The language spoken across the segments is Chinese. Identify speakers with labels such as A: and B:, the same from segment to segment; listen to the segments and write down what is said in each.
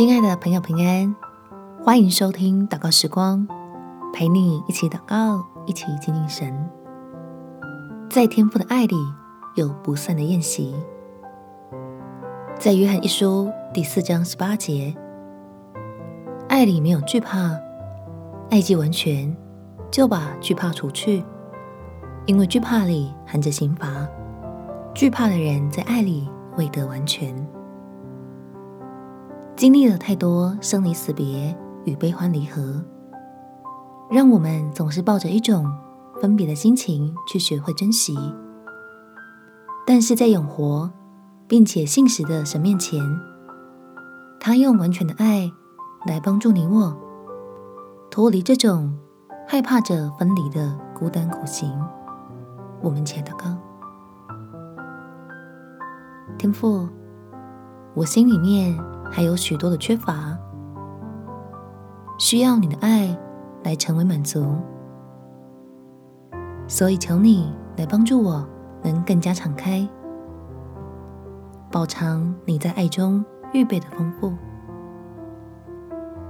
A: 亲爱的朋友，平安，欢迎收听祷告时光，陪你一起祷告，一起亲近神。在天父的爱里有不散的宴席。在约翰一书第四章十八节，爱里没有惧怕，爱既完全，就把惧怕除去，因为惧怕里含着刑罚，惧怕的人在爱里未得完全。经历了太多生离死别与悲欢离合，让我们总是抱着一种分别的心情去学会珍惜。但是在永活并且信实的神面前，他用完全的爱来帮助你我脱离这种害怕着分离的孤单苦行。我们且祷告：天父，我心里面。还有许多的缺乏，需要你的爱来成为满足，所以求你来帮助我，能更加敞开，饱尝你在爱中预备的丰富，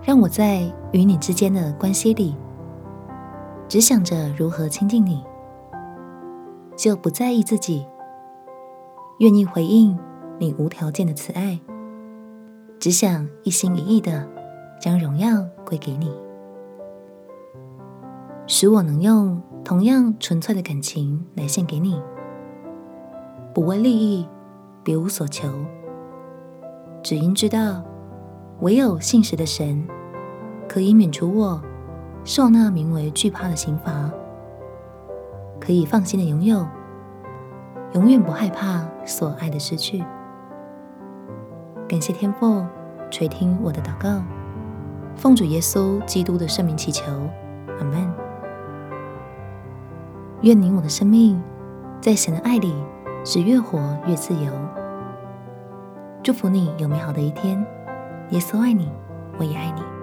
A: 让我在与你之间的关系里，只想着如何亲近你，就不在意自己，愿意回应你无条件的慈爱。只想一心一意的将荣耀归给你，使我能用同样纯粹的感情来献给你，不为利益，别无所求，只因知道唯有信实的神可以免除我受那名为惧怕的刑罚，可以放心的拥有，永远不害怕所爱的失去。感谢天父垂听我的祷告，奉主耶稣基督的圣名祈求，阿门。愿你我的生命在神的爱里是越活越自由。祝福你有美好的一天，耶稣爱你，我也爱你。